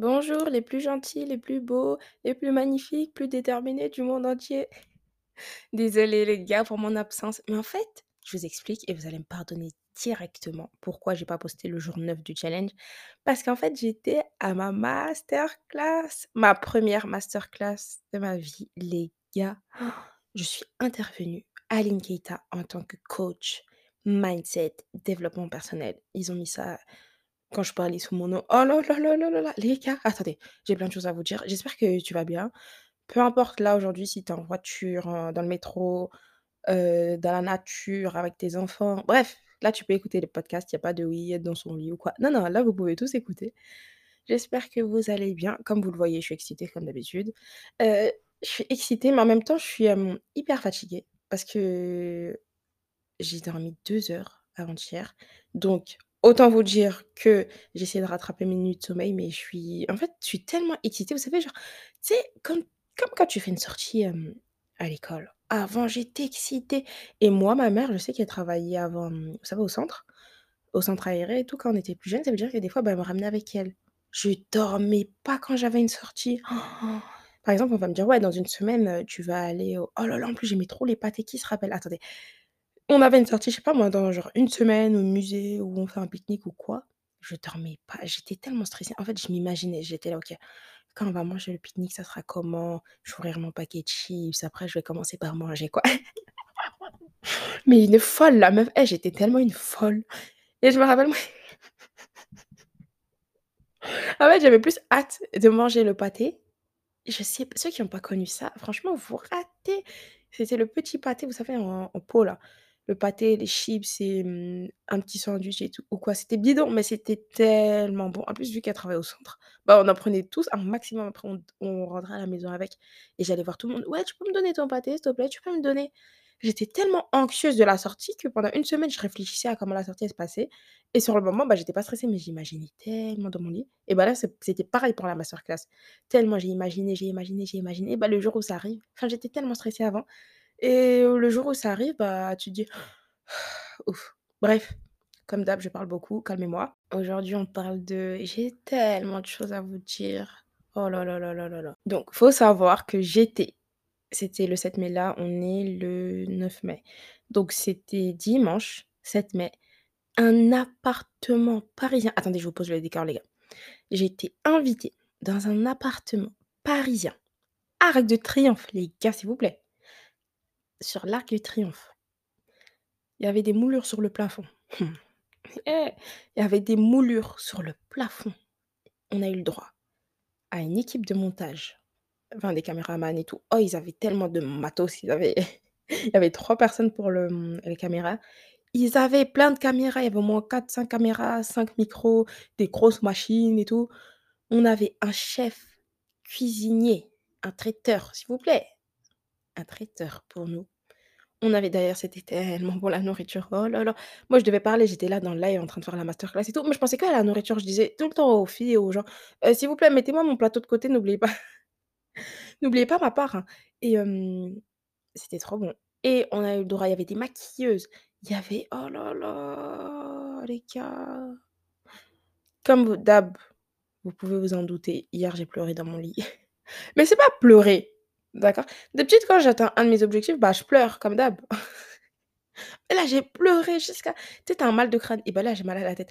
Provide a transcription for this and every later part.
Bonjour les plus gentils, les plus beaux, les plus magnifiques, plus déterminés du monde entier. Désolée les gars pour mon absence, mais en fait, je vous explique et vous allez me pardonner directement pourquoi j'ai pas posté le jour 9 du challenge. Parce qu'en fait, j'étais à ma masterclass, ma première masterclass de ma vie, les gars. Je suis intervenue à Linkeita en tant que coach, mindset, développement personnel. Ils ont mis ça quand je parlais sous mon nom. Oh là là là là là là, les gars, attendez, j'ai plein de choses à vous dire. J'espère que tu vas bien. Peu importe là aujourd'hui si tu es en voiture, dans le métro, heu, dans la nature avec tes enfants, bref, là tu peux écouter les podcasts, il y a pas de oui, être dans son lit ou quoi. Non, non, là vous pouvez tous écouter. J'espère que vous allez bien. Comme vous le voyez, je suis excitée comme d'habitude. Heu, je suis excitée, mais en même temps, je suis, hyper fatiguée parce que j'ai dormi 2 heures avant-hier. Donc autant vous dire que j'ai essayé de rattraper mes nuits de sommeil, mais je suis en fait, je suis tellement excitée. Vous savez, genre, tu sais, comme quand tu fais une sortie, à l'école. Avant, j'étais excitée et moi, ma mère, je sais qu'elle travaillait avant, hem, vous savez, au centre, au centre aéré et tout, quand on était plus jeunes. Ça veut dire que des fois, bah, elle me ramenait avec elle. Je dormais pas quand j'avais une sortie. Par exemple, on va me dire: «Ouais, dans une semaine, tu vas aller au» oh là là, en plus, j'aimais trop les pâtés. Qui se rappelle? Attendez. On avait une sortie, je sais pas moi, dans genre une semaine au musée où on fait un pique-nique ou quoi. Je dormais pas, j'étais tellement stressée. En fait, je m'imaginais, j'étais là: «OK, quand on va manger le pique-nique, ça sera comment? Je vais ouvrir mon paquet de chips, après je vais commencer par manger quoi». Mais une folle la meuf, eh, j'étais tellement une folle et je me rappelle moi en fait, j'avais plus hâte de manger le pâté. Je sais ceux qui ont pas connu ça, franchement, vous ratez. C'était le petit pâté, vous savez, en pot là. Le pâté, les chips et mmh, un petit sandwich et tout ou quoi. C'était bidon, mais c'était tellement bon. En plus, vu qu'elle travaille au centre, bah, on en prenait tous un maximum. Après on on rentrait à la maison avec et j'allais voir tout le monde: «Ouais, tu peux me donner ton pâté, s'il te plaît? Tu peux me donner?» J'étais tellement anxieuse de la sortie que pendant une semaine, je réfléchissais à comment la sortie se passait et sur le moment, bah, j'étais pas stressée, mais j'imaginais tellement dans mon lit et bah, là, c'était pareil pour la masterclass. Tellement j'ai imaginé, j'ai imaginé, j'ai imaginé, bah, le jour où ça arrive enfin, j'étais tellement stressée avant et le jour où ça arrive, bah, tu dis: «Ouf». Bref, comme d'hab, je parle beaucoup, calmez-moi. Aujourd'hui, on parle de j'ai tellement de choses à vous dire. Oh là là là là là là. Donc, faut savoir que j'étais c'était le 7 mai, là, on est le 9 mai. Donc c'était dimanche 7 mai, un appartement parisien attendez, je vous pose le décor, les gars. J'ai été invitée dans un appartement parisien, Arc de Triomphe, les gars, s'il vous plaît. Sur l'Arc de Triomphe. Il y avait des moulures sur le plafond. Eh! Il y avait des moulures sur le plafond. On a eu le droit à une équipe de montage, enfin des caméramans et tout. Oh, ils avaient tellement de matos, ils avaient il y avait 3 personnes pour le, les caméras. Ils avaient plein de caméras, il y avait au moins 4-5 caméras, 5 micros, des grosses machines et tout. On avait un chef cuisinier, un traiteur, s'il vous plaît, un traiteur pour nous. On avait d'ailleurs c'était tellement bon la nourriture, oh là là. Moi, je devais parler, j'étais là dans le live en train de faire la masterclass et tout, mais je pensais qu'à la nourriture. Je disais tout le temps aux filles et aux gens: «Heu, s'il vous plaît, mettez-moi mon plateau de côté, n'oubliez pas n'oubliez pas ma part, hein» et c'était trop bon et on a eu le droit il y avait des maquilleuses, il y avait oh là là, les gars. Comme d'hab, vous pouvez vous en douter, hier, j'ai pleuré dans mon lit. Mais c'est pas pleurer, d'accord? D'habitude, quand j'atteins un de mes objectifs, bah, je pleure comme d'hab. Là, j'ai pleuré jusqu'à tu sais, un mal de crâne et bah, là, j'ai mal à la tête.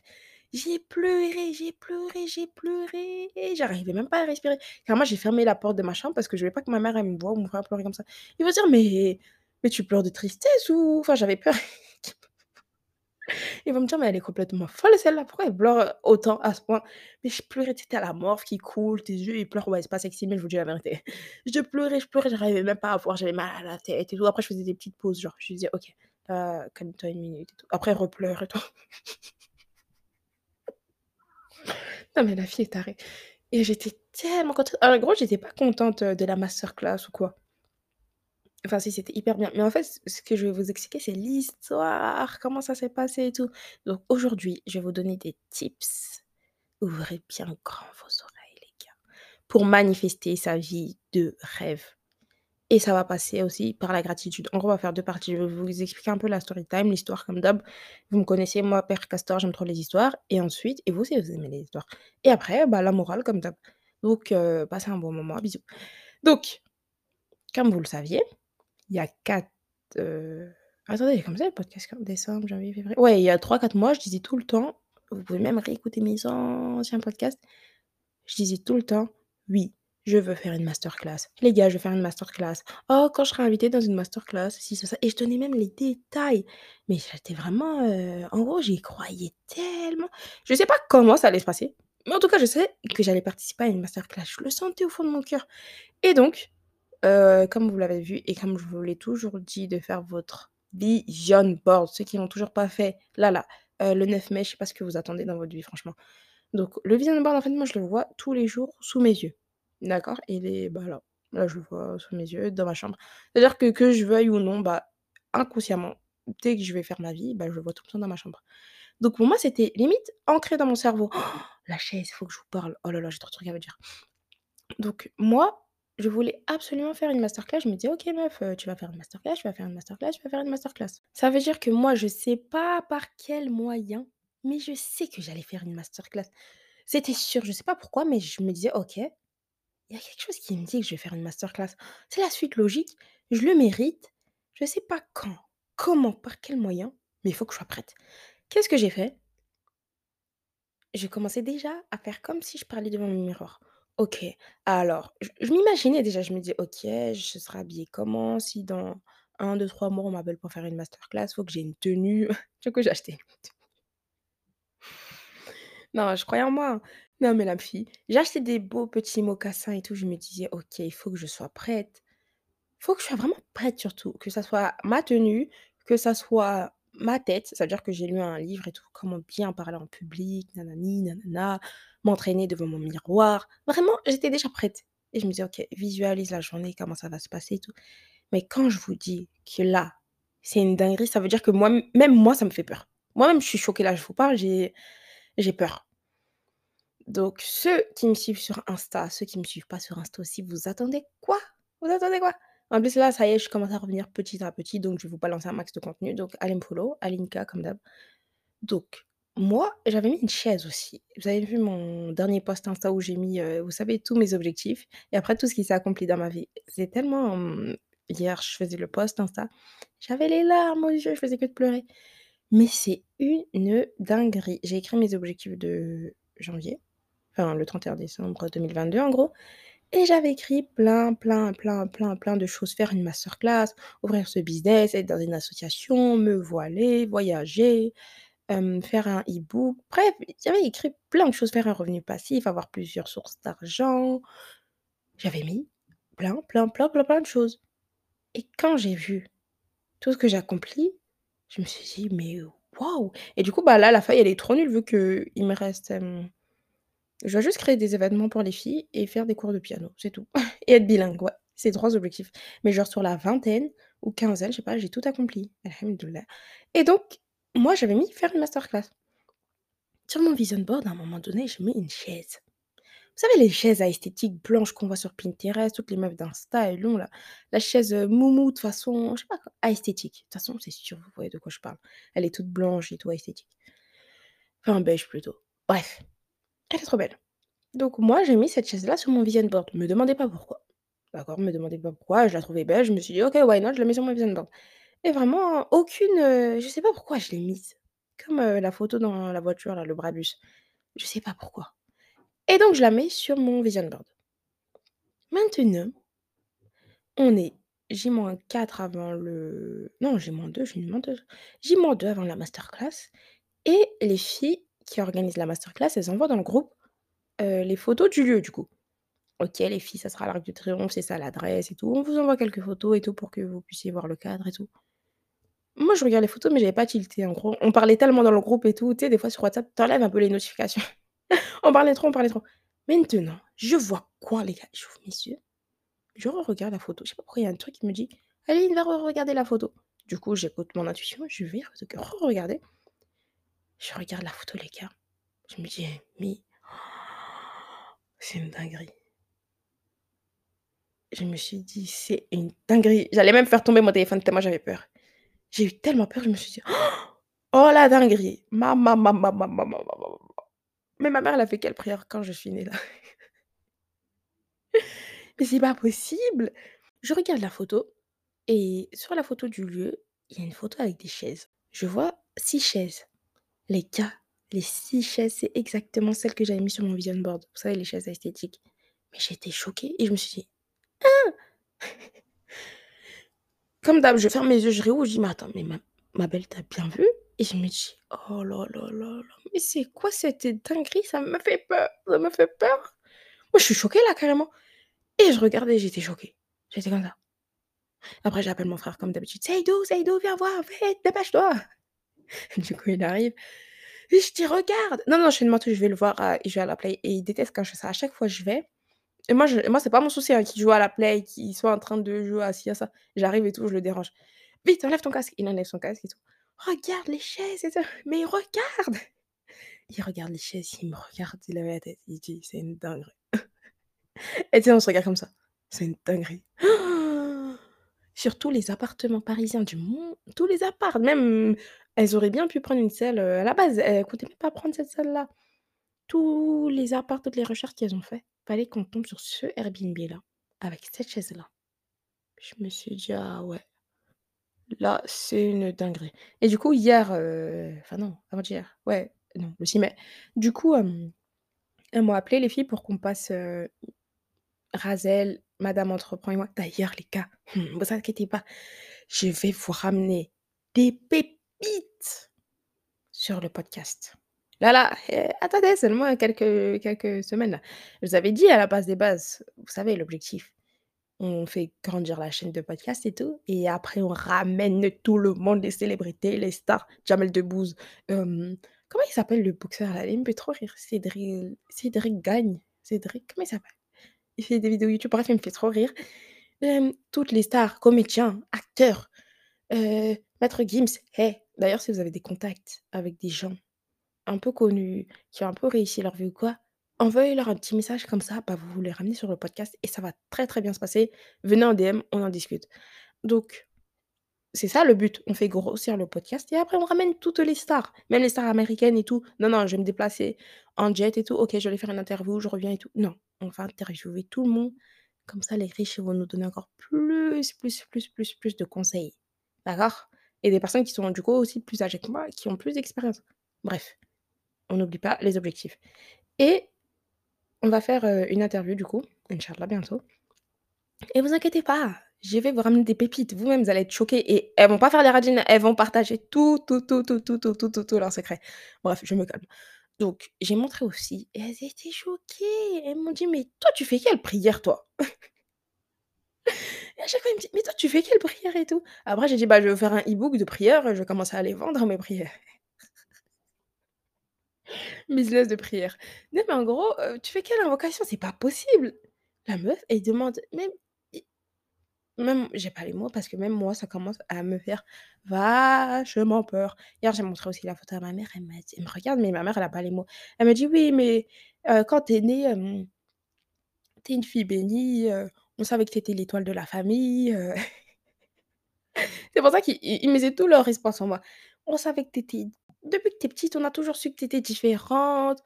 J'ai pleuré, j'ai pleuré, j'ai pleuré et j'arrivais même pas à respirer. Carrément, j'ai fermé la porte de ma chambre parce que je voulais pas que ma mère, elle me voie ou me voir pleurer comme ça. Il va se dire: «Mais mais tu pleures de tristesse ou?» enfin, j'avais peur ils vont me dire: «Mais elle est complètement folle celle-là, pourquoi elle pleure autant à ce point?» mais je pleurais, tu as la morve qui coule, tes yeux, ils pleurent. Ouais, c'est pas sexy, mais je vous dis la vérité. Je pleurais, je pleurais, j'arrivais même pas à voir, j'avais mal à la tête et tout. Après, je faisais des petites pauses, genre, je disais: «OK, calme-toi 1 minute et tout». Après, repleure et tout. Non, mais la fille est tarée et j'étais tellement contente. En gros, j'étais pas contente, heu, de la masterclass ou quoi. Enfin si, c'était hyper bien. Mais en fait, ce que je vais vous expliquer, c'est l'histoire, comment ça s'est passé et tout. Donc aujourd'hui, je vais vous donner des tips. Ouvrez bien grand vos oreilles, les gars, pour manifester sa vie de rêve et ça va passer aussi par la gratitude. En gros, on va faire 2 parties. Je vais vous expliquer un peu la story time, l'histoire comme d'hab. Vous me connaissez, moi, père castor, j'aime trop les histoires et ensuite et vous aussi, vous aimez les histoires et après, bah, la morale comme d'hab. Donc heu, passez un bon moment. Bisous. Donc, comme vous le saviez, il y a 4, heu, attendez, comme ça le podcast quand? Décembre, janvier, février? Ouais, il y a 3-4 mois, je disais tout le temps vous pouvez même réécouter mes anciens podcasts. Je disais tout le temps: «Oui, je veux faire une masterclass. Les gars, je veux faire une masterclass. Oh, quand je serai invitée dans une masterclass, si, ça, ça» et je donnais même les détails. Mais j'étais vraiment, heu, en gros, j'y croyais tellement. Je sais pas comment ça allait se passer, mais en tout cas, je savais que j'allais participer à une masterclass. Je le sentais au fond de mon cœur et donc, heu, comme vous l'avez vu et comme je vous l'ai toujours dit de faire votre vision board. Ceux qui l'ont toujours pas fait, là, là, heu, le 9 mai, je sais pas ce que vous attendez dans votre vie, franchement. Donc le vision board, en fait, moi, je le vois tous les jours sous mes yeux, d'accord? Il est, bah, là, là, je le vois sous mes yeux, dans ma chambre. C'est-à-dire que que je veuille ou non, bah, inconsciemment, dès que je vais faire ma vie, bah, je le vois tout le temps dans ma chambre. Donc pour moi, c'était limite ancré dans mon cerveau. La chaise, il faut que je vous parle. Oh là là, j'ai trop de trucs à vous dire. Donc moi, je voulais absolument faire une masterclass. Je me disais: «OK meuf, heu, tu vas faire une masterclass, tu vas faire une masterclass, tu vas faire une masterclass». Ça veut dire que moi, je sais pas par quel moyen, mais je sais que j'allais faire une masterclass. C'était sûr, je sais pas pourquoi, mais je me disais: «OK, il y a quelque chose qui me dit que je vais faire une masterclass. C'est la suite logique, je le mérite. Je sais pas quand, comment, par quel moyen, mais il faut que je sois prête». Qu'est-ce que j'ai fait? Je commençais déjà à faire comme si je parlais devant le miroir. OK, alors, je m'imaginais déjà, je me dis: «OK, je serai habillée comment? Si dans un, deux, trois mois, on m'appelle pour faire une masterclass, faut que j'ai une tenue». Du coup, j'ai acheté. Non, je croyais en moi. Non, mais la fille, j'ai acheté des beaux petits mocassins et tout. Je me disais: «OK, il faut que je sois prête». Faut que je sois vraiment prête surtout, que ça soit ma tenue, que ça soit ma tête. Ça veut dire que j'ai lu un livre et tout, comment bien parler en public, nanani, nanana, m'entraîner devant mon miroir. Vraiment, j'étais déjà prête et je me disais: «OK, visualise la journée, comment ça va se passer et tout». Mais quand je vous dis que là, c'est une dinguerie, ça veut dire que moi même moi, ça me fait peur. Moi-même, je suis choquée là, je vous parle, j'ai j'ai peur. Donc ceux qui me suivent sur Insta, ceux qui me suivent pas sur Insta aussi, vous attendez quoi? Vous attendez quoi? En plus là, ça y est, je commence à revenir petit à petit, donc je vais vous balancer un max de contenu. Donc allez me follow, Alinka comme d'hab. Donc moi, j'avais mis une chaise aussi. Vous avez vu mon dernier post Insta où j'ai mis, heu, vous savez, tous mes objectifs et après tout ce qui s'est accompli dans ma vie. C'est tellement, hier, je faisais le post Insta, j'avais les larmes aux yeux, je faisais que de pleurer. Mais c'est une dinguerie. J'ai écrit mes objectifs de janvier enfin le 31 décembre 2022 en gros et j'avais écrit plein, plein, plein, plein, plein de choses. Faire une masterclass, ouvrir ce business, être dans une association, me voiler, voyager, faire un e-book. Bref, j'avais écrit plein de choses, faire un revenu passif, avoir plusieurs sources d'argent. J'avais mis plein, plein, plein, plein, plein de choses et quand j'ai vu tout ce que j'ai accompli, je me suis dit: «Mais waouh!» et du coup, bah, là, la feuille, elle est trop nulle vu qu'il me reste, je dois juste créer des événements pour les filles et faire des cours de piano, c'est tout. Et être bilingue, ouais, c'est 3 objectifs. Mais genre sur la vingtaine ou quinzaine, je sais pas, j'ai tout accompli. Et donc, moi, j'avais mis faire une masterclass. Sur mon vision board, à un moment donné, j'ai mis une chaise. Vous savez, les chaises à esthétique blanche qu'on voit sur Pinterest, toutes les meufs d'Insta, elles l'ont là. La chaise euh, moumou, de façon, je sais pas, à esthétique. De toute façon, c'est sûr, vous voyez de quoi je parle. Elle est toute blanche et tout, à esthétique. Enfin, beige plutôt. Bref, elle est trop belle. Donc moi, j'ai mis cette chaise-là sur mon vision board. Me demandez pas pourquoi. D'accord? Me demandez pas pourquoi, je la trouvais belle, je me suis dit: «OK, why not?» je la mets sur mon vision board. Et vraiment aucune, heu, je sais pas pourquoi je l'ai mise. Comme, heu, la photo dans la voiture là, le Brabus. Je sais pas pourquoi. Et donc je la mets sur mon vision board. Maintenant, on est J-4 avant le non, J-2, J-2, J-2 avant la masterclass et les filles qui organisent la masterclass, elles envoient dans le groupe, heu, les photos du lieu du coup. OK, les filles, ça sera l'Arc de Triomphe, c'est ça l'adresse et tout. On vous envoie quelques photos et tout pour que vous puissiez voir le cadre et tout. Moi, je regarde les photos, mais j'avais pas tilté, en gros. On parlait tellement dans le groupe et tout, tu sais, des fois sur WhatsApp, tu enlèves un peu les notifications. On parlait trop, on parlait trop. Maintenant, je vois quoi, les gars? J'ouvre mes yeux, je regarde la photo. Je sais pas pourquoi il y a un truc qui me dit: «Aline, va regarder la photo». Du coup, j'écoute mon intuition, je vais re-regarder. Je regarde la photo, les gars. Je me dis, mais c'est une dinguerie. Je me suis dit, c'est une dinguerie. J'allais même faire tomber mon téléphone tellement j'avais peur. J'ai eu tellement peur, je me suis dit, oh la dinguerie. Ma, Mais ma mère, elle a fait quelle prière quand je suis née là? Mais c'est pas possible. Je regarde la photo et sur la photo du lieu, il y a une photo avec des chaises. Je vois six chaises. Les gars, les 6 chaises, c'est exactement celles que j'avais mis sur mon vision board. Vous savez, les chaises esthétiques. Mais j'étais choquée et je me suis dit: «Hein?» Comme d'hab, je ferme mes yeux, je réouvre, je dis: «Mais attends, mais ma belle, tu as bien vu?» et je me dis: «Oh là là là là, mais c'est quoi cette dinguerie? Ça me fait peur, ça me fait peur!» Moi, je suis choquée là, carrément et je regardais, j'étais choquée. J'étais comme ça. Après, j'appelle mon frère comme d'habitude: «Seydou, Seydou, viens voir, vite, dépêche-toi!» Du coup, il arrive je dis: «Regarde!» non, non, je fais une je vais le voir, heu, il joue à la Play et il déteste quand je fais ça. À chaque fois, je vais et moi, je moi, c'est pas mon souci, hein, qu'il joue à la Play, qu'il soit en train de jouer à ci, à ça. J'arrive et tout, je le dérange: «Vite, enlève ton casque!» il enlève son casque et tout: «Regarde les chaises et tout!» «Mais regarde!» Il regarde les chaises, il me regarde, il lève la tête, il dit: «C'est une dinguerie!» et tu sais, on se regarde comme ça: «C'est une dinguerie!» Sur tous les appartements parisiens du monde, tous les apparts, même elles auraient bien pu prendre une salle, heu, à la base, elles comptaient même pas prendre cette salle-là. Tous les apparts, toutes les recherches qu'elles ont fait, fallait qu'on tombe sur ce Airbnb-là, avec cette chaise-là. Je me suis dit: «Ah ouais, là, c'est une dinguerie» et du coup, hier, heu, enfin non, avant-hier, ouais, non, le 6 mai. Du coup, hem, elles m'ont appelé les filles pour qu'on passe, heu, Rasel, Madame Entreprend et moi. D'ailleurs, les gars, mmh, vous inquiétez pas, je vais vous ramener des pépites sur le podcast. Là, là, eh, attendez seulement quelques quelques semaines là. Je vous avais dit à la base des bases, vous savez l'objectif, on fait grandir la chaîne de podcast et tout et après on ramène tout le monde, les célébrités, les stars, Jamel Debbouze, hem, comment il s'appelle le boxeur là? Il me fait trop rire, Cédri Cédric Gagne, Cédric, comment il s'appelle? Il fait des vidéos YouTube, bref, il me fait trop rire. Toutes les stars, comédiens, acteurs, heu, Maître Gims. Eh, d'ailleurs, si vous avez des contacts avec des gens un peu connus, qui ont un peu réussi leur vie ou quoi, envoyez-leur un petit message comme ça, bah, vous les ramenez sur le podcast et ça va très, très bien se passer. Venez en DM, on en discute. Donc c'est ça le but, on fait grossir le podcast et après on ramène toutes les stars, même les stars américaines et tout. Non, non, je vais me déplacer en jet et tout. OK, je vais faire une interview, je reviens et tout. Non, on va interviewer tout le monde. Comme ça, les riches, vont nous donner encore plus, plus, plus, plus, plus de conseils. D'accord? Et des personnes qui sont du coup aussi plus âgées que moi, qui ont plus d'expérience. Bref, on n'oublie pas les objectifs et on va faire, heu, une interview du coup, inch'Allah bientôt et vous inquiétez pas, je vais vous ramener des pépites. Vous-même, vous allez être choqués et elles vont pas faire des radines, elles vont partager tout, tout, tout, tout, tout, tout, tout, tout, leurs secrets. Bref, je me calme. Donc j'ai montré aussi elles étaient choquées. Elles m'ont dit: «Mais toi, tu fais quelle prière toi?» À chaque fois, elles me disent: «Mais toi, tu fais quelle prière et tout?» après j'ai dit: «Bah, je vais faire un e-book de prières, je vais commencer à les vendre mes prières». Business de prière. Non mais en gros, heu, tu fais quelle invocation? C'est pas possible! La meuf, elle demande même même j'ai pas les mots parce que même moi, ça commence à me faire vachement peur. Hier, j'ai montré aussi la photo à ma mère, elle dit me regarde, mais ma mère, elle a pas les mots. Elle me dit: «Oui, mais heu, quand tu es née, hem, tu es une fille bénie, heu, on savait que tu étais l'étoile de la famille, heu». C'est pour ça qu'ils ils ils misaient tout leur espoir sur moi. «On savait que tu étais depuis que tu es petite, on a toujours su que tu étais différente,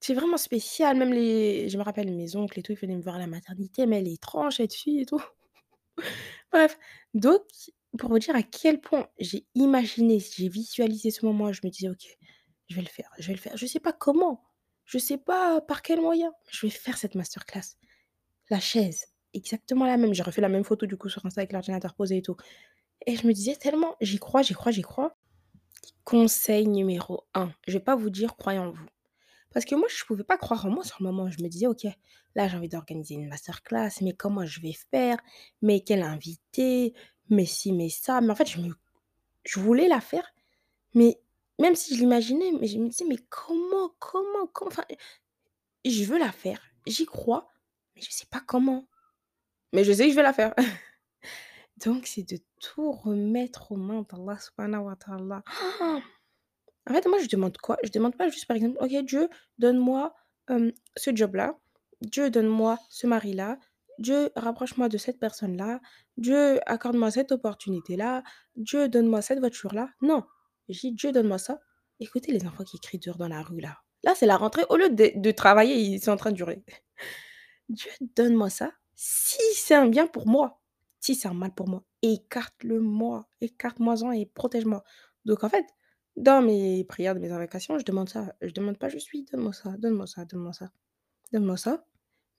tu es vraiment spéciale». Même les je me rappelle mes oncles et tout, ils venaient me voir à la maternité: «Mais elle est étrange cette fille et tout». Bref, donc pour vous dire à quel point j'ai imaginé, j'ai visualisé ce moment, je me disais: «OK, je vais le faire, je vais le faire». Je sais pas comment, je sais pas par quel moyen, je vais faire cette masterclass. La chaise, exactement la même. J'ai refait la même photo du coup sur Insta avec l'ordinateur posé et tout et je me disais tellement: «J'y crois, j'y crois, j'y crois». Conseil numéro 1, je vais pas vous dire: «Croyez en vous». Parce que moi, je pouvais pas croire en moi sur le moment. Je me disais: «OK, là, j'ai envie d'organiser une masterclass, mais comment je vais faire? Mais quel invité? Mais ci, mais ça». Mais en fait, je me je voulais la faire, mais même si je l'imaginais, mais je me disais: «Mais comment? Comment? Comment?» enfin, je veux la faire, j'y crois, mais je sais pas comment. Mais je sais que je vais la faire. Donc c'est de tout remettre aux mains d'Allah Subhanahu wa Ta'ala. En fait, moi, je demande quoi? Je demande pas juste, par exemple: «OK Dieu, donne-moi, ce job-là. Dieu, donne-moi ce mari-là. Dieu, rapproche-moi de cette personne-là. Dieu, accorde-moi cette opportunité-là. Dieu, donne-moi cette voiture-là». Non, je dis: «Dieu, donne-moi ça». Écoutez les enfants qui crient dehors dans la rue là. Là, c'est la rentrée, au lieu de de travailler, ils sont en train de hurler. «Dieu, donne-moi ça, Si c'est un bien pour moi, si c'est un mal pour moi, écarte-le-moi, écarte-moi-en et protège-moi. Donc en fait, dans mes prières de mes invocations, je demande ça. Je demande pas: «Je suis, donne-moi ça, donne-moi ça, donne-moi ça, donne-moi ça».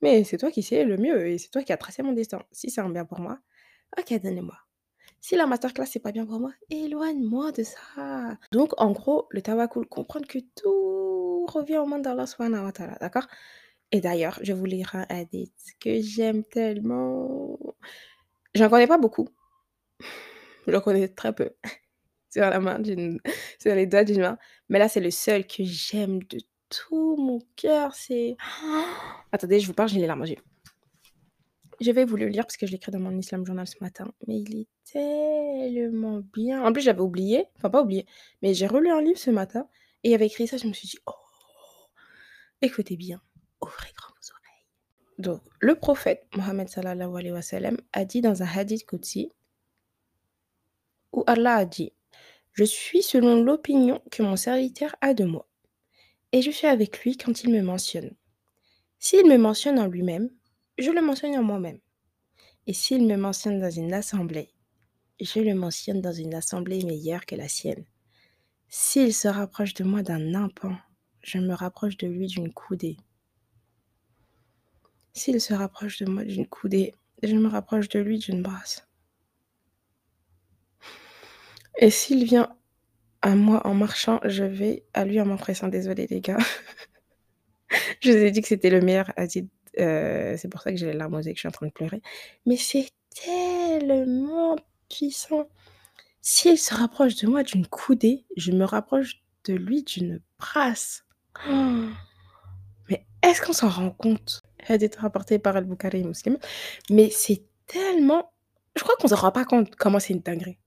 Mais c'est toi qui sais le mieux et c'est toi qui as tracé mon destin. Si c'est un bien pour moi, OK, donne-le-moi. Si la masterclass, c'est pas bien pour moi, éloigne-moi de ça. Donc en gros, le tawakkul, comprendre que tout revient aux mains d'Allah d'accord? Et d'ailleurs, je vous lire un hadith que j'aime tellement. J'en connais pas beaucoup. J'en connais très peu. Sur la main d'une sur les doigts d'une main. Mais là, c'est le seul que j'aime de tout mon cœur. C'est attendez, je vous parle, j'ai les larmes aux yeux. Je vais vous le lire parce que je l'ai écrit dans mon Islam Journal ce matin. Mais il est tellement bien. En plus, j'avais oublié, enfin pas oublié, mais j'ai relu un livre ce matin et il y avait écrit ça, je me suis dit: «Oh, écoutez bien, ouvrez oreilles». Donc, le prophète Mohammed sallallahu alayhi wa a dit dans un hadith qudsi où Allah a dit: «Je suis selon l'opinion que mon serviteur a de moi et je suis avec lui quand il me mentionne. S'il me mentionne en lui-même, je le mentionne en moi-même. Et s'il me mentionne dans une assemblée, je le mentionne dans une assemblée meilleure que la sienne. S'il se rapproche de moi d'un impan, je me rapproche de lui d'une coudée. S'il se rapproche de moi d'une coudée, je me rapproche de lui d'une brasse. Et s'il vient à moi en marchant, je vais à lui en m'empressant. Désolée les gars. je vous ai dit que c'était le meilleur euh, c'est pour ça que j'ai les larmes aux yeux, que je suis en train de pleurer. Mais c'est tellement puissant. S'il se rapproche de moi d'une coudée, je me rapproche de lui d'une brasse. Oh, mais est-ce qu'on s'en rend compte? Hadith rapporté par Al-Bukhari Muslim. Mais c'est tellement... Je crois qu'on ne se rend pas compte comment c'est une dinguerie.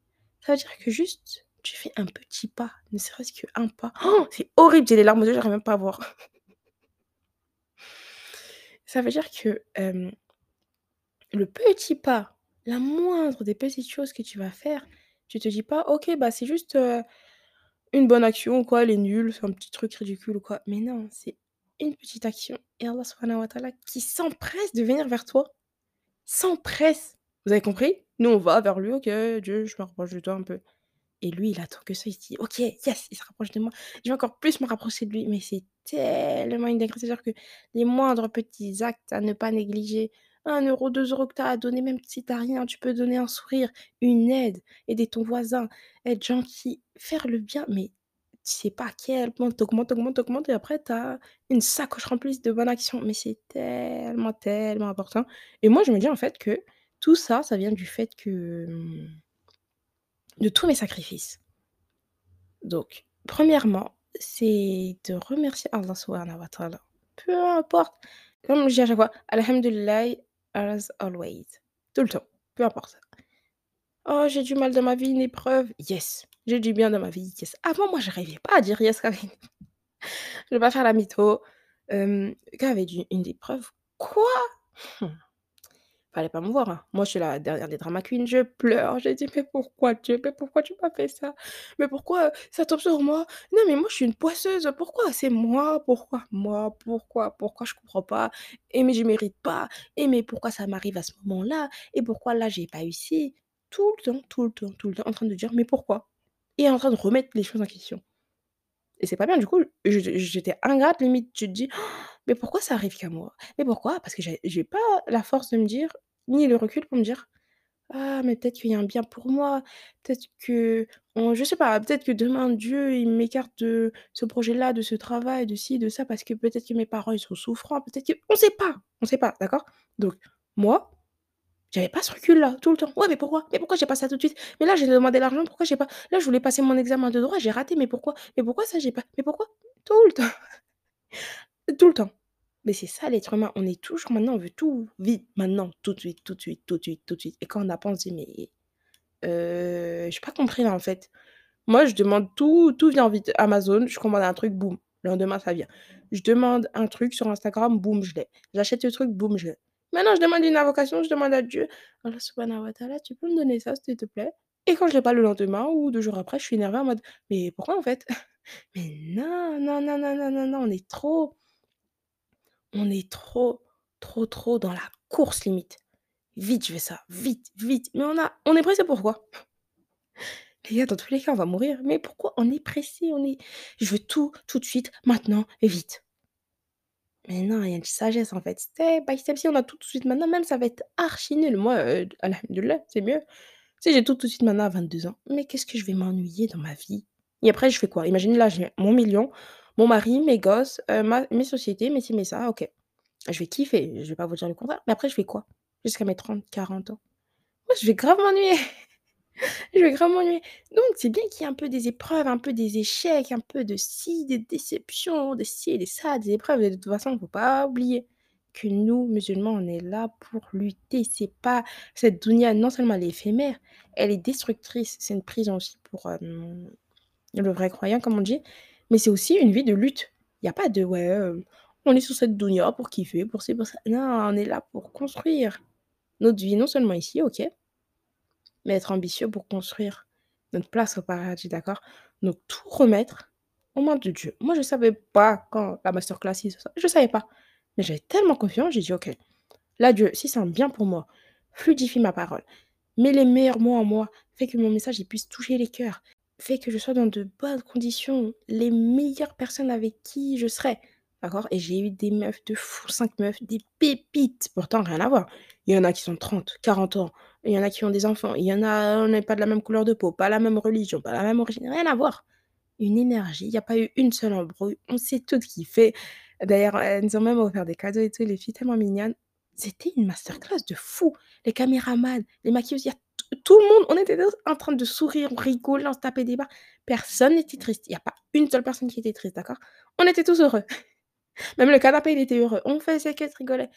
Ça veut dire que juste, tu fais un petit pas, ne serait-ce qu'un pas. Oh, c'est horrible, j'ai les larmes aux yeux, j'arrive même pas à voir. Ça veut dire que euh, le petit pas, la moindre des petites choses que tu vas faire, tu te dis pas, ok, bah c'est juste euh, une bonne action ou quoi, elle est nulle, c'est un petit truc ridicule ou quoi. Mais non, c'est une petite action. Et Allah subhanahu wa ta'ala qui s'empresse de venir vers toi. S'empresse. Vous avez compris? Nous, on va vers lui, ok, Dieu, je me rapproche de toi un peu. Et lui, il attend que ça, il se dit, ok, yes, il se rapproche de moi. Je vais encore plus me rapprocher de lui. Mais c'est tellement une dinguerie. C'est-à-dire que les moindres petits actes à ne pas négliger, un euro, deux euros que tu as à donner, même si tu rien, tu peux donner un sourire, une aide, aider ton voisin, être gentil, faire le bien, mais tu sais pas quel point t'augmentes, t'augmentes, t'augmentes, et après tu as une sacoche remplie de bonnes actions. Mais c'est tellement, tellement important. Et moi, je me dis en fait que tout ça, ça vient du fait que... hum, de tous mes sacrifices. Donc, premièrement, c'est de remercier Allah subhanahu wa ta'ala. Peu importe. Comme je dis à chaque fois, Alhamdulillah, as always. Tout le temps. Peu importe. Oh, j'ai du mal dans ma vie, une épreuve. Yes. J'ai du bien dans ma vie. Yes. Avant, moi, je n'arrivais pas à dire yes même. je vais pas faire la mytho. Euh, quand avait une épreuve, quoi? Hmm. Fallait pas me voir. hein. Moi, je suis la dernière des drama queens, je pleure. J'ai dit, mais pourquoi Dieu Mais pourquoi tu m'as fait ça? Mais pourquoi euh, ça tombe sur moi? Non, mais moi, je suis une poisseuse. Pourquoi? C'est moi Pourquoi? Moi Pourquoi? Pourquoi? Je comprends pas Et mais je mérite pas. Et mais pourquoi ça m'arrive à ce moment-là? Et pourquoi là, j'ai pas réussi Tout le temps, tout le temps, tout le temps, en train de dire, mais pourquoi? Et en train de remettre les choses en question. Et c'est pas bien, du coup, j'étais ingrate, limite, tu te dis, mais pourquoi ça arrive qu'à moi? Mais pourquoi? Parce que j'ai pas la force de me dire, ni le recul pour me dire, ah, mais peut-être qu'il y a un bien pour moi, peut-être que, on- je sais pas, peut-être que demain Dieu, il m'écarte de ce projet-là, de ce travail, de ci, de ça, parce que peut-être que mes parents, ils sont souffrants, peut-être que, on sait pas, on sait pas, d'accord? Donc, moi, j'avais pas ce recul-là, tout le temps. Ouais, mais pourquoi? Mais pourquoi j'ai pas ça tout de suite? Mais là, j'ai demandé l'argent, pourquoi j'ai pas? Là, je voulais passer mon examen de droit, j'ai raté, mais pourquoi? Mais pourquoi ça, j'ai pas? Mais pourquoi? Tout le temps, tout le temps. Mais c'est ça l'être humain, on est toujours maintenant, on veut tout vite, maintenant, tout de suite, tout de suite, tout de suite, tout de suite. Et quand on apprend, on se dit, mais euh, j'ai pas compris en fait. Moi, je demande tout, tout vient vite. Amazon, je commande un truc, boum. Le lendemain, ça vient. Je demande un truc sur Instagram, boum, je l'ai. J'achète le truc, boum, je l'ai. Maintenant, je demande une invocation, je demande à Dieu, Allah subhanahu wa ta'ala, tu peux me donner ça, s'il te plaît? Et quand je l'ai pas le lendemain ou deux jours après, je suis énervée en mode, mais pourquoi en fait? Mais non, non, non, non, non, non, non, on est trop, on est trop, trop, trop dans la course limite. Vite, je fais ça, vite, vite. Mais on a on est pressé pourquoi? Les gars, dans tous les cas, on va mourir. Mais pourquoi on est pressé? On est je veux tout, tout de suite, maintenant et vite. Mais non, il y a une sagesse en fait. Step by step, si on a tout, de suite maintenant, même ça va être archi nul. Moi, heu, alhamdoulilah, c'est mieux. Si j'ai tout, de suite maintenant à 22 ans, mais qu'est-ce que je vais m'ennuyer dans ma vie? Et après je fais quoi? Imagine là, j'ai mon million, mon mari, mes gosses, heu, ma mes sociétés, mes ci, mes ça, OK. Je vais kiffer, je vais pas vous dire le contraire, mais après je fais quoi? Jusqu'à mes 30-40 ans? Moi, je vais grave m'ennuyer. Je vais grave m'ennuyer. Donc c'est bien qu'il y ait un peu des épreuves, un peu des échecs, un peu de ci, des déceptions, des ci et des ça, des épreuves de toute façon, il faut pas oublier que nous, musulmans, on est là pour lutter. C'est pas cette dunya, non seulement elle est éphémère, elle est destructrice. C'est une prison aussi pour, le vrai croyant, comme on dit, mais c'est aussi une vie de lutte. Il y a pas de: «Ouais, on est sur cette dunya pour kiffer, pour ci, pour ça». Non, on est là pour construire notre vie, non seulement ici, OK mais être ambitieux pour construire notre place au paradis, d'accord? Donc tout remettre aux mains de Dieu. Moi, je savais pas quand la masterclass, je savais pas. Mais j'avais tellement confiance, j'ai dit: «OK, là, Dieu, si c'est un bien pour moi, fluidifie ma parole. Mets les meilleurs mots en moi, fais que mon message, puisse toucher les cœurs, fais que je sois dans de bonnes conditions, les meilleures personnes avec qui je serai». D'accord? Et j'ai eu des meufs de fou, 5 meufs, des pépites, pourtant rien à voir. Il y en a qui sont 30, 40 ans, il y en a qui ont des enfants, il y en a, on n'est pas de la même couleur de peau, pas la même religion, pas la même origine, rien à voir. Une énergie, il y a pas eu une seule embrouille, on s'est toutes kiffées. D'ailleurs, elles nous ont même offert des cadeaux et tout, les filles tellement mignonnes. C'était une masterclass de fou. Les caméramans, les maquilleuses, tout le monde, on était en train de sourire, on rigolait, on se tapait des barres. Personne n'était triste. Il y a pas une seule personne qui était triste, d'accord? On était tous heureux. Même le canapé, il était heureux. On faisait que de rigoler.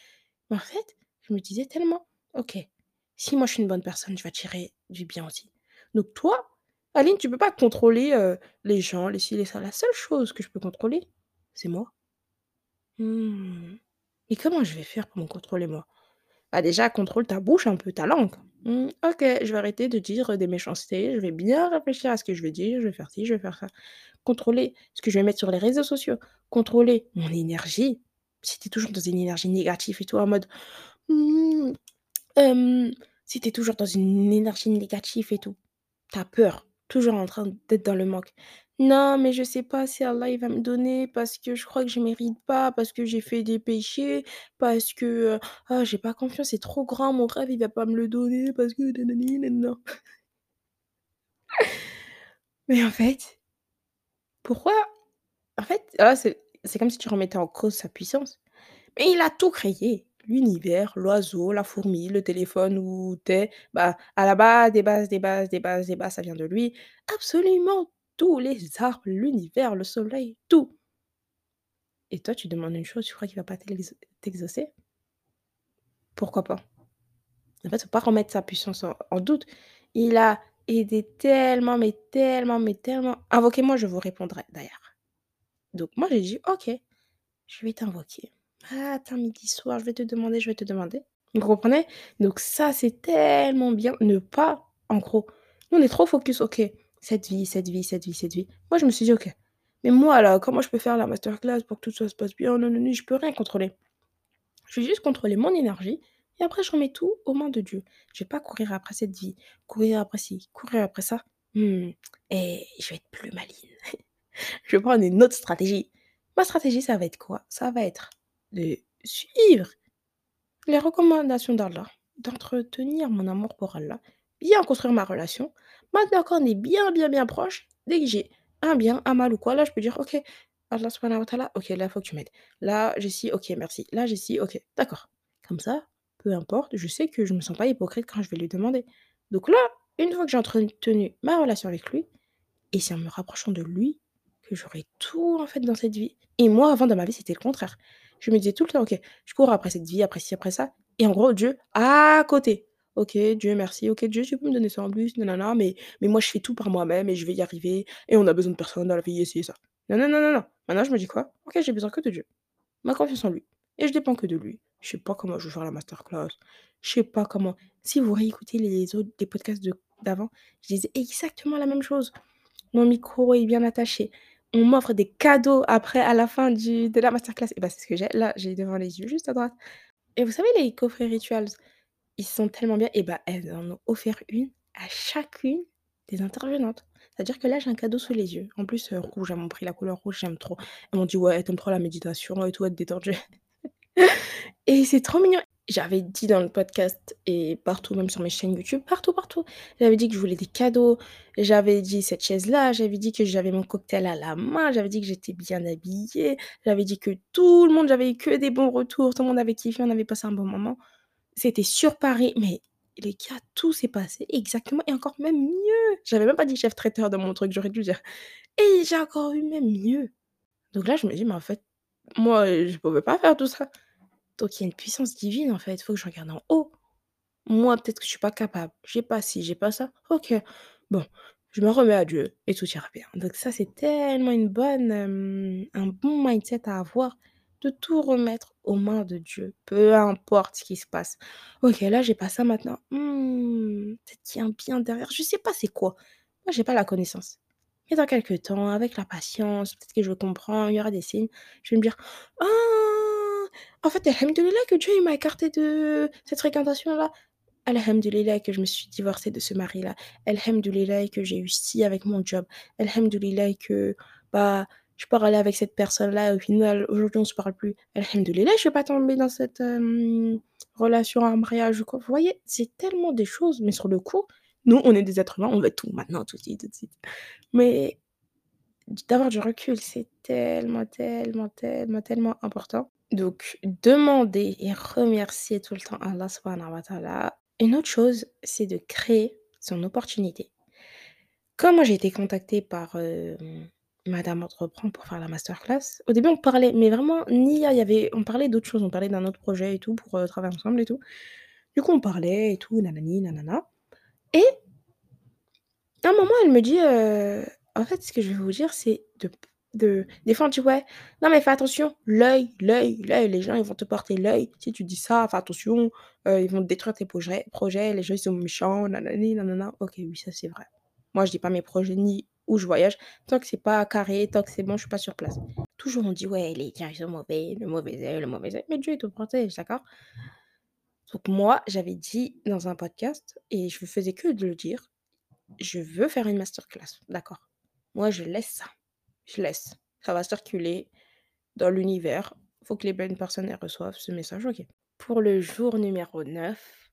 Mais en fait, je me disais tellement: «OK, si moi je suis une bonne personne, je vais attirer du bien aussi». Donc toi, Aline, tu peux pas contrôler, heu, les gens, les ci, les ça. La seule chose que je peux contrôler, c'est moi. Mmh. Et comment je vais faire pour me contrôler moi? Bah, déjà contrôle ta bouche un peu, ta langue. Mmh, OK, je vais arrêter de dire, des méchancetés, je vais bien réfléchir à ce que je vais dire, je vais faire ci, je vais faire ça. Contrôler ce que je vais mettre sur les réseaux sociaux, contrôler mon énergie. Si tu es toujours dans une énergie négative et tout en mode: «Mmh, hem», si tu es toujours dans une énergie négative et tout, tu as peur, toujours en train d'être dans le manque. «Non, mais je sais pas si Allah il va me donner parce que je crois que je mérite pas, parce que j'ai fait des péchés, parce que, heu, ah j'ai pas confiance, c'est trop grand, mon rêve il va pas me le donner parce que nanani nanana». Mais en fait pourquoi? En fait, là, c'est c'est comme si tu remettais en cause sa puissance. Mais il a tout créé, l'univers, l'oiseau, la fourmi, le téléphone où tu es, bah, à la base des bases, des bases, des bases, des bases, ça vient de lui. Absolument tous les arbres, l'univers, le soleil, tout. Et toi, tu demandes une chose, tu crois qu'il va pas t'ex t'exaucer? Pourquoi pas? En fait, faut pas remettre sa puissance en doute. Il a aidé tellement, mais tellement, mais tellement invoquez-moi, je vous répondrai d'ailleurs. Donc moi, j'ai dit: «OK, je vais t'invoquer. Matin, midi, soir, je vais te demander, je vais te demander». Vous comprenez? Donc ça, c'est tellement bien. Ne pas en gros, nous, on est trop focus, OK, cette vie, cette vie, cette vie, cette vie. Moi, je me suis dit: «OK, mais moi là, comment je peux faire la masterclass pour que tout ça se passe bien? Nanani», je peux rien contrôler. Je vais juste contrôler mon énergie et après je remets tout aux mains de Dieu. Je vais pas courir après cette vie, courir après ci, courir après ça. Mmh et je vais être plus maligne. Je vais prendre une autre stratégie. Ma stratégie, ça va être quoi? Ça va être de suivre les recommandations d'Allah, d'entretenir mon amour pour Allah, bien construire ma relation. Maintenant qu'on est bien, bien, bien proche, dès que j'ai un bien, un mal ou quoi, là, je peux dire: «OK, Allah subhanahu wa ta'ala, OK, là, faut que tu m'aides. Là, j'ai ci, OK, merci. Là, j'ai ci, OK, d'accord». Comme ça, peu importe, je sais que je me sens pas hypocrite quand je vais lui demander. Donc là, une fois que j'ai entretenu ma relation avec lui et c'est en me rapprochant de lui que j'aurai tout, en fait, dans cette vie. Et moi, avant, dans ma vie, c'était le contraire. Je me disais tout le temps: «OK, je cours après cette vie, après ci, après ça» et en gros, Dieu à côté. OK, Dieu merci. OK, Dieu, tu peux me donner ça en plus, nanana, mais mais moi, je fais tout par moi-même et je vais y arriver et on a besoin de personne dans la vie et ça. Non, non, non, non, non. Maintenant, je me dis quoi? OK, j'ai besoin que de Dieu. Ma confiance en lui et je dépends que de lui. Je sais pas comment je vais faire la masterclass. Je sais pas comment si vous réécoutez les autres les podcasts d'avant, je disais exactement la même chose. Mon micro est bien attaché. On m'offre des cadeaux après à la fin du de la masterclass et bah, c'est ce que j'ai. Là, j'ai devant les yeux, juste à droite. Et vous savez les coffrets rituals? Ils sont tellement bien et bah, elles en ont offert une à chacune des intervenantes. C'est-à-dire que là, j'ai un cadeau sous les yeux. En plus, heu, rouge, elles m'ont pris la couleur rouge, j'aime trop. Elles m'ont dit: «Ouais, tu aimes trop la méditation et tout, être détendue» et c'est trop mignon. J'avais dit dans le podcast et partout, même sur mes chaînes YouTube, partout, partout. J'avais dit que je voulais des cadeaux, j'avais dit cette chaise-là, j'avais dit que j'avais mon cocktail à la main, j'avais dit que j'étais bien habillée, j'avais dit que tout le monde j'avais eu que des bons retours, tout le monde avait kiffé, on avait passé un bon moment. C'était sur Paris, mais les gars, tout s'est passé exactement et encore même mieux. J'avais même pas dit chef traiteur dans mon truc, j'aurais dû dire et j'ai encore eu même mieux. Donc là, je me dis: «Mais en fait, moi, je pouvais pas faire tout ça». Donc il y a une puissance divine, en fait, il faut que je regarde en haut. Moi, peut-être que je suis pas capable, j'ai pas ci, j'ai pas ça. OK, bon, je me remets à Dieu et tout ira bien. Donc ça, c'est tellement une bonne, hem, un bon mindset à avoir, de tout remettre aux mains de Dieu, peu importe ce qui se passe. OK, là, j'ai pas ça maintenant. Mmh, peut-être qu'il y a un bien derrière, je sais pas c'est quoi. Moi, j'ai pas la connaissance. Mais dans quelque temps, avec la patience, peut-être que je comprends, il y aura des signes. Je vais me dire: «Ah! En fait, alhamdoulilah que Dieu m'a écarté de cette fréquentation-là. Alhamdoulilah que je me suis divorcée de ce mari-là. Alhamdoulilah que j'ai eu ci avec mon job. Alhamdoulilah que, bah, je parlais avec cette personne-là, au final, aujourd'hui, on se parle plus. Alhamdoulilah, je vais pas tomber dans cette, hem, relation, un mariage. Vous voyez? C'est tellement des choses, mais sur le coup, nous, on est des êtres humains, on veut tout maintenant, tout de suite, tout de suite. Mais d'avoir du recul, c'est tellement, tellement, tellement, tellement important. Donc demander et remercier tout le temps Allah Subhanahu wa Ta'ala. Une autre chose, c'est de créer son opportunité. Quand moi j'ai été contactée par, hem, Madame Entreprend pour faire la masterclass, au début on parlait, mais vraiment il y avait on parlait d'autre chose, on parlait d'un autre projet et tout pour, heu, travailler ensemble et tout. Du coup on parlait et tout, nanani nanana et à un moment elle me dit, heu: «En fait ce que je vais vous dire c'est de de des fois on dit: "Ouais, non mais fais attention, l'œil, l'œil, l'œil, les gens ils vont te porter l'œil. Si tu dis ça, fais attention, heu, ils vont détruire tes projets projets, les gens ils sont méchants, nanani nanana». OK, oui ça c'est vrai. Moi je dis pas mes projets ni où je voyage, tant que c'est pas carré, tant que c'est bon, je suis pas sur place. Toujours on dit: «Ouais, les gens ils sont mauvais, le mauvais œil, le mauvais œil», mais Dieu il te protège, d'accord? Donc moi, j'avais dit dans un podcast et je faisais que de le dire: «Je veux faire une masterclass», d'accord? Moi je laisse ça, je laisse. Ça va circuler dans l'univers. Faut que les bonnes personnes, reçoivent ce message, OK? Pour le jour numéro 9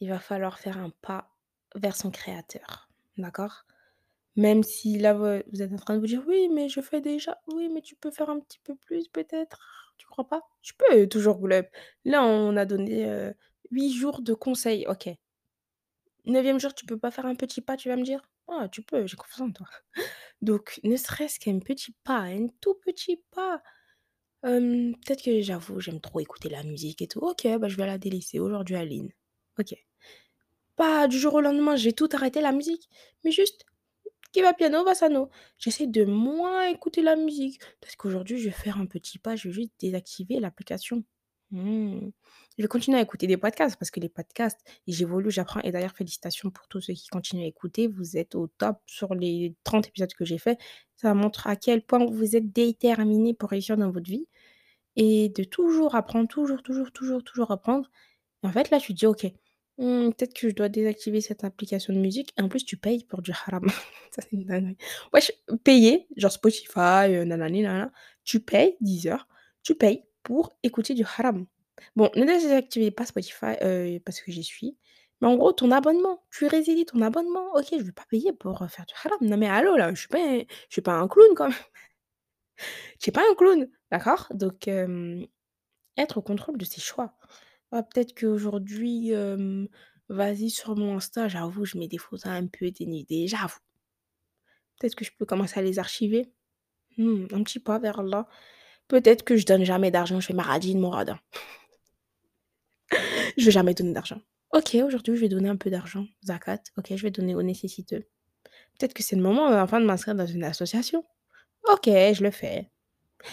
il va falloir faire un pas vers son créateur, d'accord? Même si là, vous êtes en train de vous dire: «Oui, mais je fais déjà». Oui, mais tu peux faire un petit peu plus peut-être, tu crois pas? Tu peux toujours là là on a donné, heu, 8 jours de conseils, OK. 9e jour, tu peux pas faire un petit pas, tu vas me dire? Ah, tu peux, j'ai confiance en toi. Donc ne serait-ce qu'un petit pas, un tout petit pas. Peut-être que j'avoue, j'aime trop écouter la musique et tout. OK, bah, je vais la délaisser aujourd'hui Aline. OK. Pas du jour au lendemain, je vais tout arrêter la musique, mais juste qui va piano va sano. J'essaie de moins écouter la musique. Peut-être qu'aujourd'hui, je vais faire un petit pas, je vais juste désactiver l'application. Mmh. Je vais continuer à écouter des podcasts parce que les podcasts, j'évolue, j'apprends et d'ailleurs félicitations pour tous ceux qui continuent à écouter. Vous êtes au top sur les 30 épisodes que j'ai faits. Ça montre à quel point vous êtes déterminés pour réussir dans votre vie et de toujours apprendre, toujours, toujours, toujours, toujours apprendre. Et en fait, là, tu te dis: «OK, mmh, peut-être que je dois désactiver cette application de musique» et en plus tu payes pour du haram. Ça, c'est une dinguerie. Payer, genre Spotify, heu, nanani nanana, tu payes Deezer, tu payes pour écouter du haram. Bon, ne désactivez pas Spotify, heu, parce que j'y suis, mais en gros ton abonnement, tu résilies ton abonnement. OK, je vais pas payer pour, heu, faire du haram. Non mais allô là, je suis suis pas un clown quand même. Je suis pas un clown, d'accord? Donc être au contrôle de ses choix. Peut-être qu'aujourd'hui, hem, vas-y sur mon Insta, j'avoue, je mets des photos un peu dénudées, j'avoue. Peut-être que je peux commencer à les archiver? Mmh, un petit pas vers Allah. Peut-être que je donne jamais d'argent, je fais ma radine, mon radin. Je vais jamais donner d'argent. OK, aujourd'hui, je vais donner un peu d'argent, zakat. OK, je vais donner aux nécessiteux. Peut-être que c'est le moment, enfin de m'inscrire dans une association. OK, je le fais.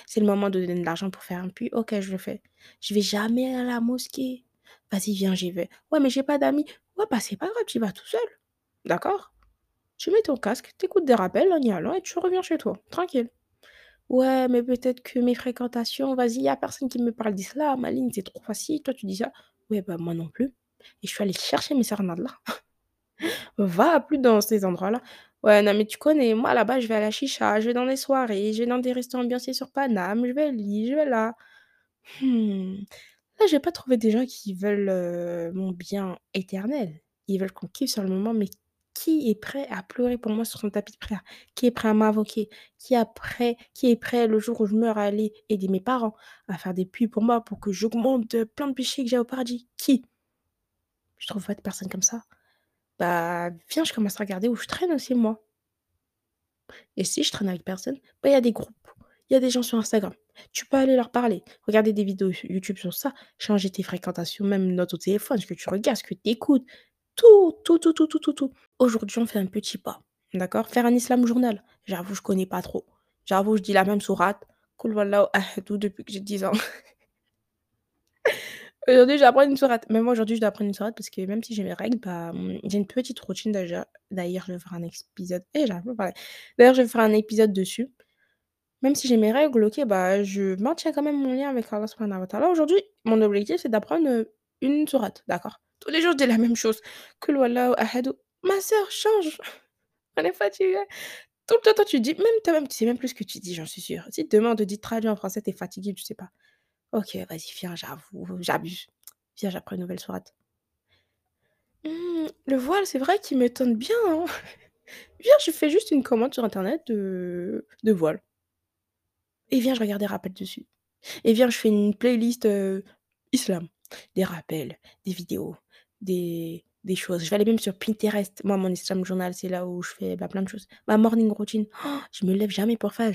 C'est le moment de donner de l'argent pour faire un puits. OK, je le fais. Je vais jamais à la mosquée. Vas-y, viens, j'y vais. Ouais, mais j'ai pas d'amis. Ouais, bah, c'est pas grave, tu vas tout seul. D'accord? Tu mets ton casque, tu écoutes des rappels en y allant et tu reviens chez toi, tranquille. «Ouais, mais peut-être que mes fréquentations, vas-y, y a personne qui me parle d'islam, Aline, c'est trop facile, toi tu dis ça». Ouais, bah, moi non plus et je suis allée chercher mes sœurs là. Va plus dans ces endroits-là. Ouais, non, mais tu connais, moi là-bas, je vais à la chicha, je vais dans les soirées, je vais dans des restos ambiancés sur Paname, je vais li, je vais là. Mmh, là, j'ai pas trouvé des gens qui veulent, heu, mon bien éternel. Ils veulent qu'on kiffe sur le moment, mais qui est prêt à pleurer pour moi sur son tapis de prière? Qui est prêt à m'invoquer? Qui qui est prêt le jour où je meurs à aller aider mes parents, à faire des puits pour moi, pour que j'augmente, plein de péchés que j'ai au paradis? Qui? Je trouve pas de personne comme ça. Bah, viens, je commence à regarder où je traîne aussi moi. Et si je traîne avec personne, bah, il y a des groupes, il y a des gens sur Instagram. Tu peux aller leur parler, regarder des vidéos YouTube sur ça, changer tes fréquentations, même notes au téléphone, ce que tu regardes, ce que tu écoutes, tout, tout, tout, tout, tout, tout, tout. Aujourd'hui, on fait un petit pas, d'accord? Faire un islam journal, j'avoue, je connais pas trop. J'avoue, je dis la même sourate, Wallahu Ahad, depuis que j'ai 10 ans. Aujourd'hui, je une sourate. Même moi, aujourd'hui, je dois apprendre une sourate parce que même si j'ai mes règles, bah, j'ai une petite routine déjà. D'ailleurs, je vais faire un épisode eh. D'ailleurs, je vais faire un épisode dessus. Même si j'ai mes règles, OK, bah, je maintiens quand même mon lien avec Allah subhanahu wa. Aujourd'hui, mon objectif, c'est d'apprendre, heu, une sourate, d'accord? Tous les jours, je dis la même chose. Qul Wallahu Ahad. Ma sœur, change! On est fatigué. Tout le temps, tu dis même toi-même, tu sais même plus ce que tu dis, j'en suis sûre. Si demain, on te dit: «Traduis en français», tu es fatigué, tu sais pas. OK, vas-y, viens, j'avoue, j'abuse. Viens, j'apprends une nouvelle sourate. Mmh, le voile, c'est vrai qu'il me tente bien, hein. Viens, je fais juste une commande sur internet de voile. Et viens, je regarde des rappels dessus. Et viens, je fais une playlist, heu, islam. Des rappels, des vidéos, des des choses. Je vais aller même sur Pinterest. Moi, mon islam journal, c'est là où je fais, bah, plein de choses. Ma morning routine, je me lève jamais pour faire.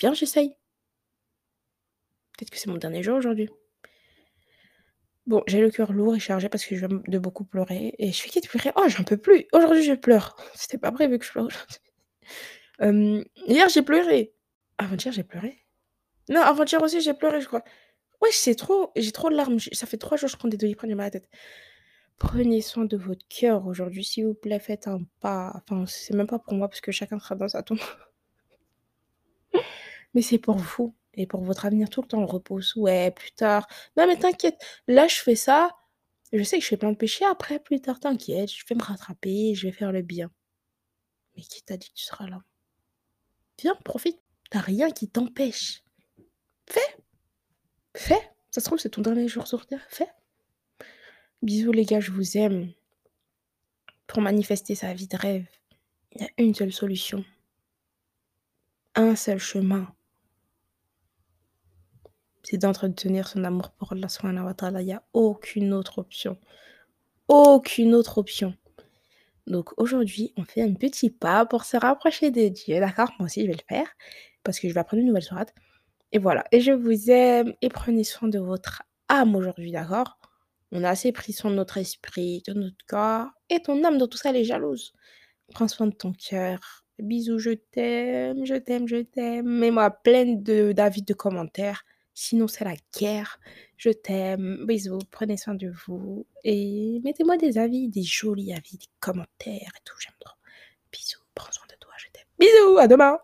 Viens, j'essaye. Peut-être que c'est mon dernier jour aujourd'hui. Bon, j'ai le cœur lourd et chargé parce que je viens de beaucoup pleurer et je fais que de pleurer. Oh, j'en peux plus! Aujourd'hui, je pleure. C'était pas prévu que je pleure aujourd'hui. Hem, hier, j'ai pleuré. Avant-hier, j'ai pleuré? Non, avant-hier aussi, j'ai pleuré, je crois. Wesh, c'est trop j'ai trop de larmes. Ça fait 3 jours, je prends des Doliprane, j'ai mal à la tête. Prenez soin de votre cœur aujourd'hui, s'il vous plaît, faites un pas. Enfin, c'est même pas pour moi parce que chacun sera dans sa tombe. Mais c'est pour vous et pour votre avenir. Tout le temps, on repousse. Ouais, plus tard. Non, mais t'inquiète, là, je fais ça, je sais que je fais plein de péchés après, plus tard, t'inquiète, je vais me rattraper, je vais faire le bien. Mais qui t'a dit que tu seras là? Viens, profite, tu as rien qui t'empêche. Fais! Fais! Ça se trouve, c'est ton dernier jour sur terre, fais! Bisous les gars, je vous aime. Pour manifester sa vie de rêve, il y a une seule solution. Un seul chemin. C'est d'entretenir son amour pour Allah subhanahu wa ta'ala. Il y a aucune autre option. Aucune autre option. Donc aujourd'hui, on fait un petit pas pour se rapprocher de Dieu, d'accord? Moi aussi, je vais le faire parce que je vais apprendre une nouvelle sourate et voilà et je vous aime et prenez soin de votre âme aujourd'hui, d'accord? On a assez pris soin de notre esprit, de notre corps et ton âme dans tout ça, elle est jalouse. Prends soin de ton cœur. Bisous, je t'aime, je t'aime, je t'aime. Mets-moi pleine de d'avis, de commentaires, sinon c'est la guerre. Je t'aime, bisous, prenez soin de vous et mettez-moi des avis, des jolis avis, des commentaires et tout, j'aime trop. Bisous, prends soin de toi, je t'aime. Bisous, à demain!